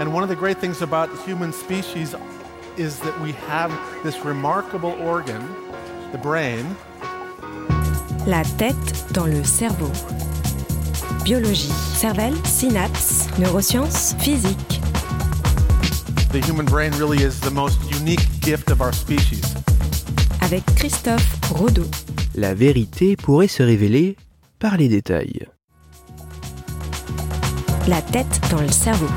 And one of the great things about the human species is that we have this remarkable organ, the brain. La tête dans le cerveau. Biologie, cervelle, synapses, neurosciences, physique. The human brain really is the most unique gift of our species. Avec Christophe Rodeau. La vérité pourrait se révéler par les détails. La tête dans le cerveau.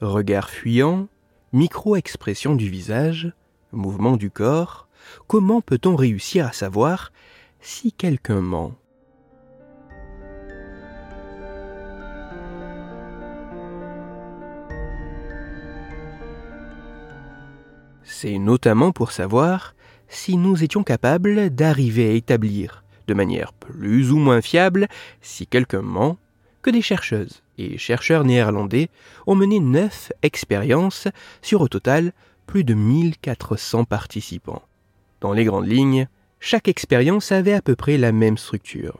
Regard fuyant, micro-expression du visage, mouvement du corps, comment peut-on réussir à savoir si quelqu'un ment? C'est notamment pour savoir si nous étions capables d'arriver à établir, de manière plus ou moins fiable, si quelqu'un ment, que des chercheuses et chercheurs néerlandais ont mené neuf expériences sur au total plus de 1400 participants. Dans les grandes lignes, chaque expérience avait à peu près la même structure.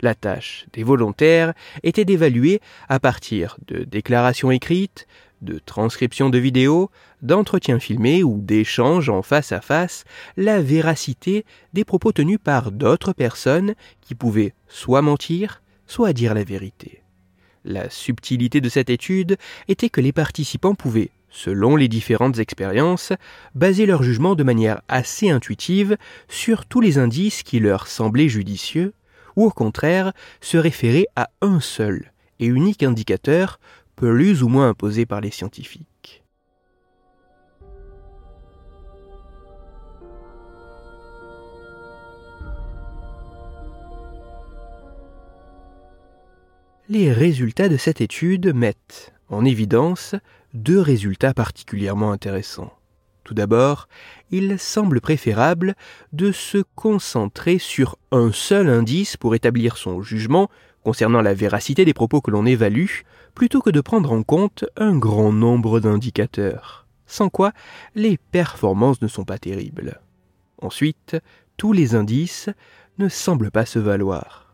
La tâche des volontaires était d'évaluer à partir de déclarations écrites, de transcriptions de vidéos, d'entretiens filmés ou d'échanges en face à face, la véracité des propos tenus par d'autres personnes qui pouvaient soit mentir, soit dire la vérité. La subtilité de cette étude était que les participants pouvaient, selon les différentes expériences, baser leur jugement de manière assez intuitive sur tous les indices qui leur semblaient judicieux, ou au contraire se référer à un seul et unique indicateur plus ou moins imposé par les scientifiques. Les résultats de cette étude mettent en évidence deux résultats particulièrement intéressants. Tout d'abord, il semble préférable de se concentrer sur un seul indice pour établir son jugement concernant la véracité des propos que l'on évalue, plutôt que de prendre en compte un grand nombre d'indicateurs, sans quoi les performances ne sont pas terribles. Ensuite, tous les indices ne semblent pas se valoir.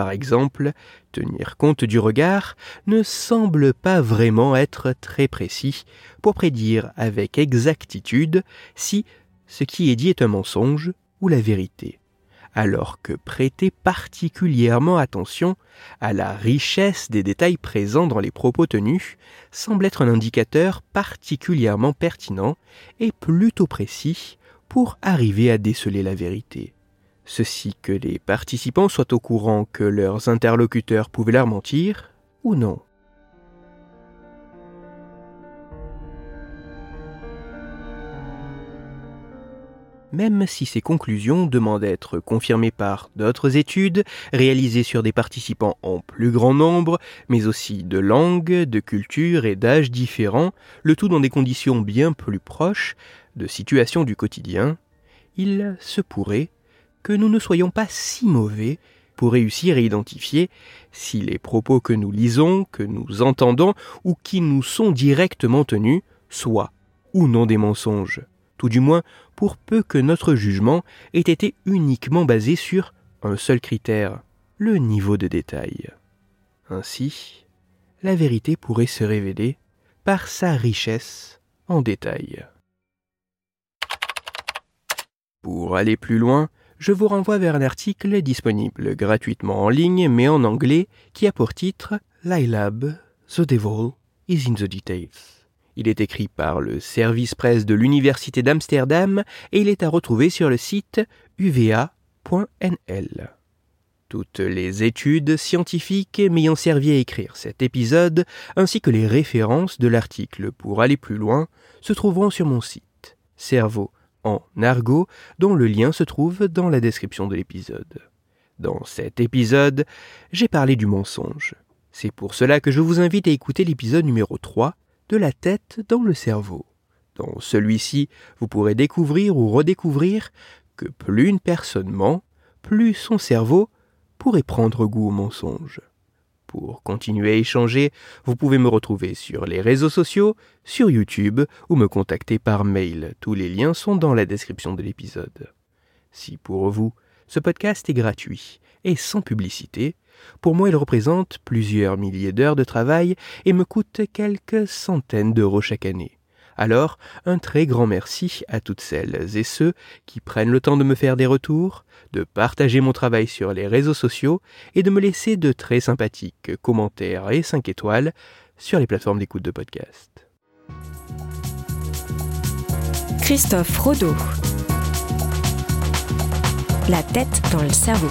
Par exemple, tenir compte du regard ne semble pas vraiment être très précis pour prédire avec exactitude si ce qui est dit est un mensonge ou la vérité, alors que prêter particulièrement attention à la richesse des détails présents dans les propos tenus semble être un indicateur particulièrement pertinent et plutôt précis pour arriver à déceler la vérité ceci que les participants soient au courant que leurs interlocuteurs pouvaient leur mentir ou non. Même si ces conclusions demandent d'être confirmées par d'autres études réalisées sur des participants en plus grand nombre, mais aussi de langues, de cultures et d'âges différents, le tout dans des conditions bien plus proches de situations du quotidien, il se pourrait que nous ne soyons pas si mauvais pour réussir à identifier si les propos que nous lisons, que nous entendons ou qui nous sont directement tenus soient ou non des mensonges, tout du moins pour peu que notre jugement ait été uniquement basé sur un seul critère, le niveau de détail. Ainsi, la vérité pourrait se révéler par sa richesse en détail. Pour aller plus loin, je vous renvoie vers un article disponible gratuitement en ligne mais en anglais qui a pour titre l'iLab, The Devil is in the Details. Il est écrit par le service presse de l'Université d'Amsterdam et il est à retrouver sur le site uva.nl. Toutes les études scientifiques m'ayant servi à écrire cet épisode, ainsi que les références de l'article pour aller plus loin, se trouveront sur mon site cerveau en argot dont le lien se trouve dans la description de l'épisode. Dans cet épisode, j'ai parlé du mensonge. C'est pour cela que je vous invite à écouter l'épisode numéro 3 de la tête dans le cerveau. Dans celui-ci, vous pourrez découvrir ou redécouvrir que plus une personne ment, plus son cerveau pourrait prendre goût au mensonge. Pour continuer à échanger, vous pouvez me retrouver sur les réseaux sociaux, sur YouTube ou me contacter par mail. Tous les liens sont dans la description de l'épisode. Si pour vous, ce podcast est gratuit et sans publicité, pour moi il représente plusieurs milliers d'heures de travail et me coûte quelques centaines d'euros chaque année. Alors, un très grand merci à toutes celles et ceux qui prennent le temps de me faire des retours, de partager mon travail sur les réseaux sociaux et de me laisser de très sympathiques commentaires et 5 étoiles sur les plateformes d'écoute de podcast. Christophe Rodeau. La tête dans le cerveau.